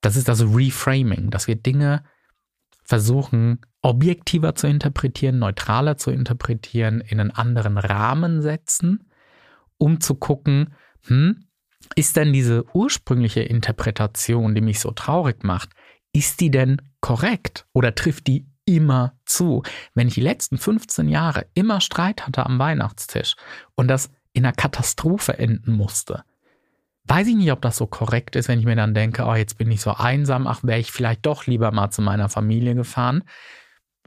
Das ist das Reframing, dass wir Dinge versuchen, objektiver zu interpretieren, neutraler zu interpretieren, in einen anderen Rahmen setzen, um zu gucken, hm, ist denn diese ursprüngliche Interpretation, die mich so traurig macht, ist die denn korrekt oder trifft die immer zu? Wenn ich die letzten 15 Jahre immer Streit hatte am Weihnachtstisch und das in einer Katastrophe enden musste, weiß ich nicht, ob das so korrekt ist, wenn ich mir dann denke, oh, jetzt bin ich so einsam, ach, wäre ich vielleicht doch lieber mal zu meiner Familie gefahren.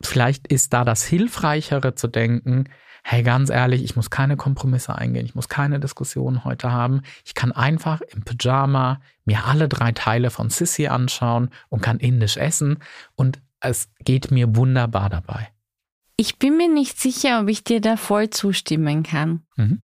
Vielleicht ist da das Hilfreichere zu denken, hey, ganz ehrlich, ich muss keine Kompromisse eingehen, ich muss keine Diskussionen heute haben. Ich kann einfach im Pyjama mir alle drei Teile von Sissy anschauen und kann indisch essen und es geht mir wunderbar dabei. Ich bin mir nicht sicher, ob ich dir da voll zustimmen kann. Mhm.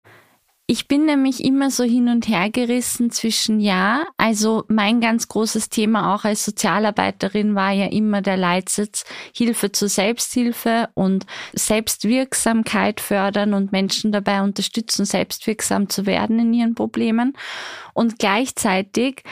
Ich bin nämlich immer so hin und her gerissen zwischen ja, also mein ganz großes Thema auch als Sozialarbeiterin war ja immer der Leitsitz Hilfe zur Selbsthilfe und Selbstwirksamkeit fördern und Menschen dabei unterstützen, selbstwirksam zu werden in ihren Problemen. Und gleichzeitig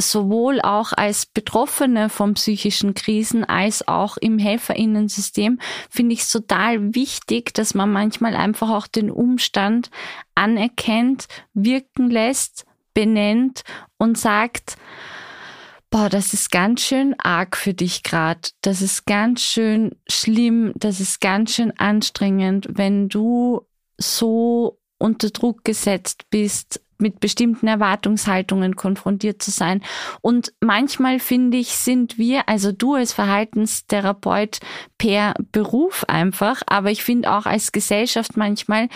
sowohl auch als Betroffene von psychischen Krisen als auch im Helferinnensystem finde ich es total wichtig, dass man manchmal einfach auch den Umstand anerkennt, wirken lässt, benennt und sagt, boah, das ist ganz schön arg für dich gerade, das ist ganz schön schlimm, das ist ganz schön anstrengend, wenn du so unter Druck gesetzt bist, mit bestimmten Erwartungshaltungen konfrontiert zu sein. Und manchmal finde ich, sind wir, also du als Verhaltenstherapeut per Beruf einfach, aber ich finde auch als Gesellschaft manchmal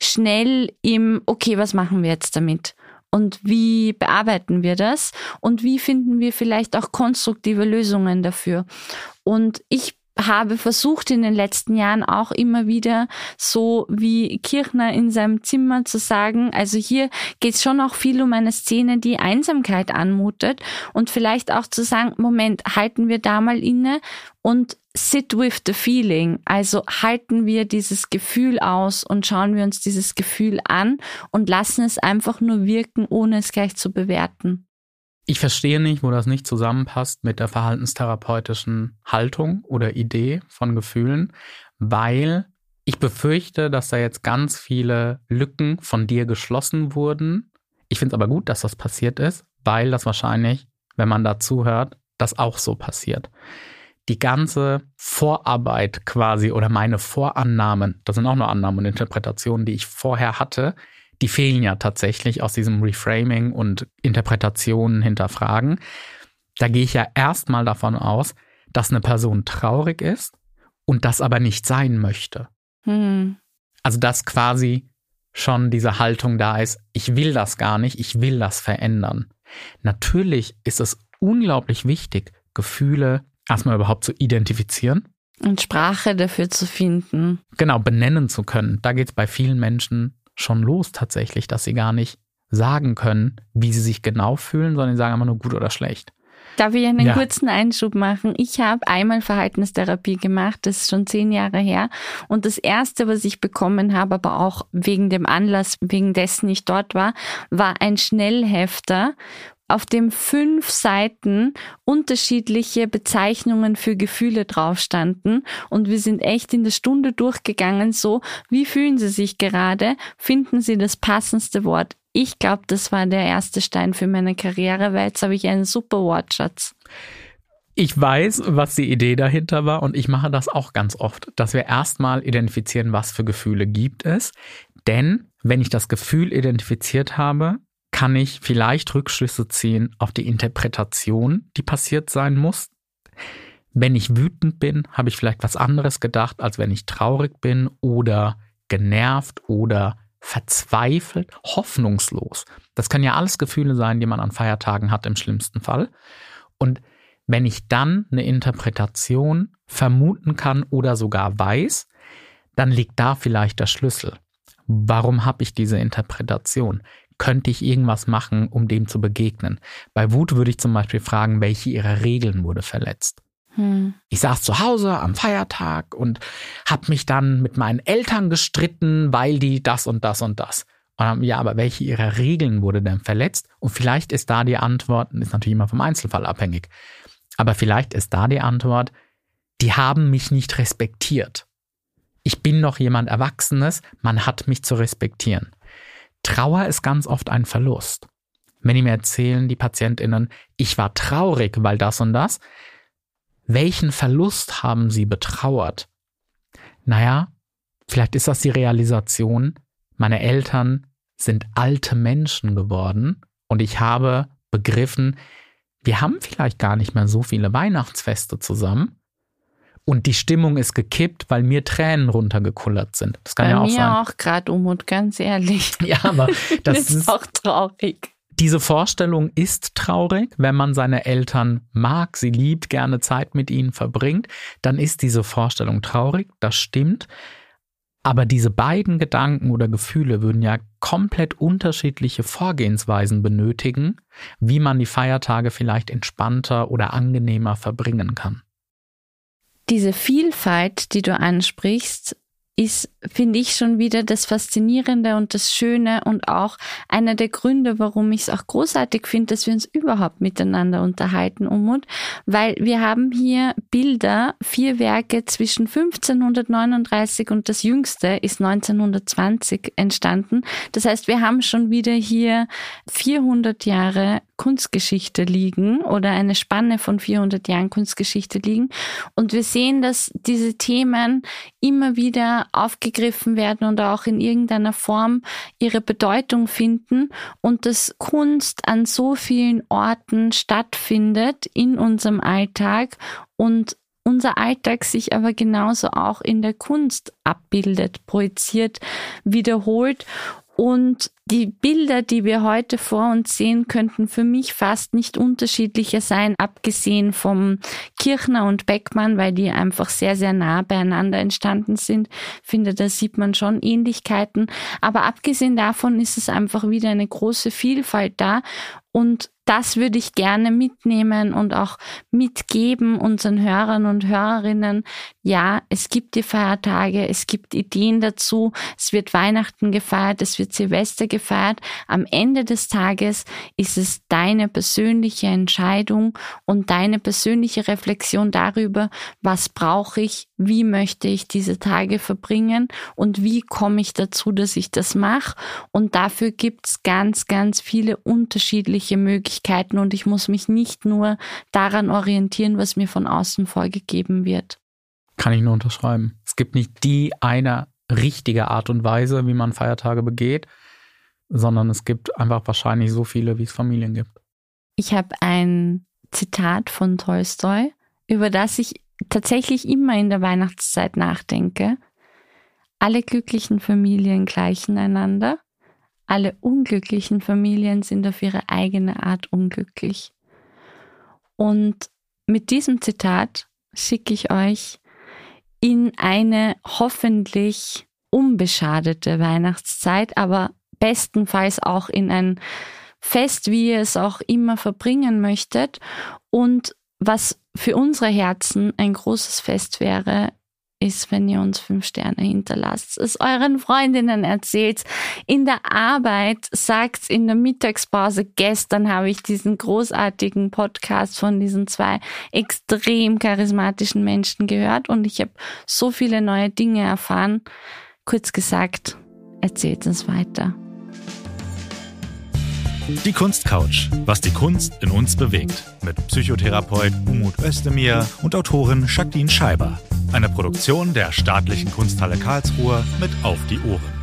schnell im, okay, was machen wir jetzt damit? Und wie bearbeiten wir das? Und wie finden wir vielleicht auch konstruktive Lösungen dafür? Und ich habe versucht in den letzten Jahren auch immer wieder so wie Kirchner in seinem Zimmer zu sagen, also hier geht es schon auch viel um eine Szene, die Einsamkeit anmutet und vielleicht auch zu sagen, Moment, halten wir da mal inne und sit with the feeling. Also halten wir dieses Gefühl aus und schauen wir uns dieses Gefühl an und lassen es einfach nur wirken, ohne es gleich zu bewerten. Ich verstehe nicht, wo das nicht zusammenpasst mit der verhaltenstherapeutischen Haltung oder Idee von Gefühlen, weil ich befürchte, dass da jetzt ganz viele Lücken von dir geschlossen wurden. Ich finde es aber gut, dass das passiert ist, weil das wahrscheinlich, wenn man dazu hört, das auch so passiert. Die ganze Vorarbeit quasi oder meine Vorannahmen, das sind auch nur Annahmen und Interpretationen, die ich vorher hatte, die fehlen ja tatsächlich aus diesem Reframing und Interpretationen hinterfragen. Da gehe ich ja erstmal davon aus, dass eine Person traurig ist und das aber nicht sein möchte. Hm. Also dass quasi schon diese Haltung da ist, ich will das gar nicht, ich will das verändern. Natürlich ist es unglaublich wichtig, Gefühle erstmal überhaupt zu identifizieren. Und Sprache dafür zu finden. Genau, benennen zu können. Da geht es bei vielen Menschen schon los tatsächlich, dass sie gar nicht sagen können, wie sie sich genau fühlen, sondern sie sagen immer nur gut oder schlecht. Darf ich einen ja. kurzen Einschub machen? Ich habe einmal Verhaltenstherapie gemacht, das ist schon zehn Jahre her. Und das erste, was ich bekommen habe, aber auch wegen dem Anlass, wegen dessen ich dort war, war ein Schnellhefter, auf dem fünf Seiten unterschiedliche Bezeichnungen für Gefühle drauf standen und wir sind echt in der Stunde durchgegangen, so, wie fühlen Sie sich gerade? Finden Sie das passendste Wort? Ich glaube, das war der erste Stein für meine Karriere, weil jetzt habe ich einen super Wortschatz. Ich weiß, was die Idee dahinter war und ich mache das auch ganz oft, dass wir erstmal identifizieren, was für Gefühle gibt es. Denn wenn ich das Gefühl identifiziert habe, kann ich vielleicht Rückschlüsse ziehen auf die Interpretation, die passiert sein muss. Wenn ich wütend bin, habe ich vielleicht was anderes gedacht, als wenn ich traurig bin oder genervt oder verzweifelt, hoffnungslos. Das können ja alles Gefühle sein, die man an Feiertagen hat im schlimmsten Fall. Und wenn ich dann eine Interpretation vermuten kann oder sogar weiß, dann liegt da vielleicht der Schlüssel. Warum habe ich diese Interpretation? Könnte ich irgendwas machen, um dem zu begegnen? Bei Wut würde ich zum Beispiel fragen, welche ihrer Regeln wurde verletzt? Hm. Ich saß zu Hause am Feiertag und habe mich dann mit meinen Eltern gestritten, weil die das und das und das. Und dann, ja, aber welche ihrer Regeln wurde denn verletzt? Und vielleicht ist da die Antwort, ist natürlich immer vom Einzelfall abhängig, aber vielleicht ist da die Antwort, die haben mich nicht respektiert. Ich bin noch jemand Erwachsenes, man hat mich zu respektieren. Trauer ist ganz oft ein Verlust. Wenn die mir erzählen, die PatientInnen, ich war traurig, weil das und das, welchen Verlust haben sie betrauert? Naja, vielleicht ist das die Realisation, meine Eltern sind alte Menschen geworden und ich habe begriffen, wir haben vielleicht gar nicht mehr so viele Weihnachtsfeste zusammen und die Stimmung ist gekippt, weil mir Tränen runtergekullert sind. Das kann Bei ja auch mir sein. auch gerade, Umut, ganz ehrlich. Ja, aber das, das ist, ist auch traurig. Diese Vorstellung ist traurig, wenn man seine Eltern mag, sie liebt, gerne Zeit mit ihnen verbringt, dann ist diese Vorstellung traurig, das stimmt. Aber diese beiden Gedanken oder Gefühle würden ja komplett unterschiedliche Vorgehensweisen benötigen, wie man die Feiertage vielleicht entspannter oder angenehmer verbringen kann. Diese Vielfalt, die du ansprichst, ist, finde ich, schon wieder das Faszinierende und das Schöne und auch einer der Gründe, warum ich es auch großartig finde, dass wir uns überhaupt miteinander unterhalten, Umut, weil wir haben hier Bilder, vier Werke zwischen 1539 und das jüngste ist 1920 entstanden. Das heißt, wir haben schon wieder hier 400 Jahre Kunstgeschichte liegen oder eine Spanne von 400 Jahren Kunstgeschichte liegen. Und wir sehen, dass diese Themen immer wieder aufgegriffen werden und auch in irgendeiner Form ihre Bedeutung finden und dass Kunst an so vielen Orten stattfindet in unserem Alltag und unser Alltag sich aber genauso auch in der Kunst abbildet, projiziert, wiederholt und die Bilder, die wir heute vor uns sehen, könnten für mich fast nicht unterschiedlicher sein, abgesehen vom Kirchner und Beckmann, weil die einfach sehr, sehr nah beieinander entstanden sind. Ich finde, da sieht man schon Ähnlichkeiten. Aber abgesehen davon ist es einfach wieder eine große Vielfalt da. Und das würde ich gerne mitnehmen und auch mitgeben unseren Hörern und Hörerinnen. Ja, es gibt die Feiertage, es gibt Ideen dazu, es wird Weihnachten gefeiert, es wird Silvester gefeiert. Am Ende des Tages ist es deine persönliche Entscheidung und deine persönliche Reflexion darüber, was brauche ich, wie möchte ich diese Tage verbringen und wie komme ich dazu, dass ich das mache. Und dafür gibt es ganz, ganz viele unterschiedliche Möglichkeiten Möglichkeiten und ich muss mich nicht nur daran orientieren, was mir von außen vorgegeben wird. Kann ich nur unterschreiben. Es gibt nicht die eine richtige Art und Weise, wie man Feiertage begeht, sondern es gibt einfach wahrscheinlich so viele, wie es Familien gibt. Ich habe ein Zitat von Tolstoi, über das ich tatsächlich immer in der Weihnachtszeit nachdenke. Alle glücklichen Familien gleichen einander, alle unglücklichen Familien sind auf ihre eigene Art unglücklich. Und mit diesem Zitat schicke ich euch in eine hoffentlich unbeschadete Weihnachtszeit, aber bestenfalls auch in ein Fest, wie ihr es auch immer verbringen möchtet. Und was für unsere Herzen ein großes Fest wäre, ist, wenn ihr uns fünf Sterne hinterlasst, es euren Freundinnen erzählt, in der Arbeit sagt, in der Mittagspause, gestern habe ich diesen großartigen Podcast von diesen zwei extrem charismatischen Menschen gehört und ich habe so viele neue Dinge erfahren. Kurz gesagt, erzählt uns weiter. Die Kunstcouch, was die Kunst in uns bewegt. Mit Psychotherapeut Umut Özdemir und Autorin Jacqueline Scheiber. Eine Produktion der Staatlichen Kunsthalle Karlsruhe mit Auf die Ohren.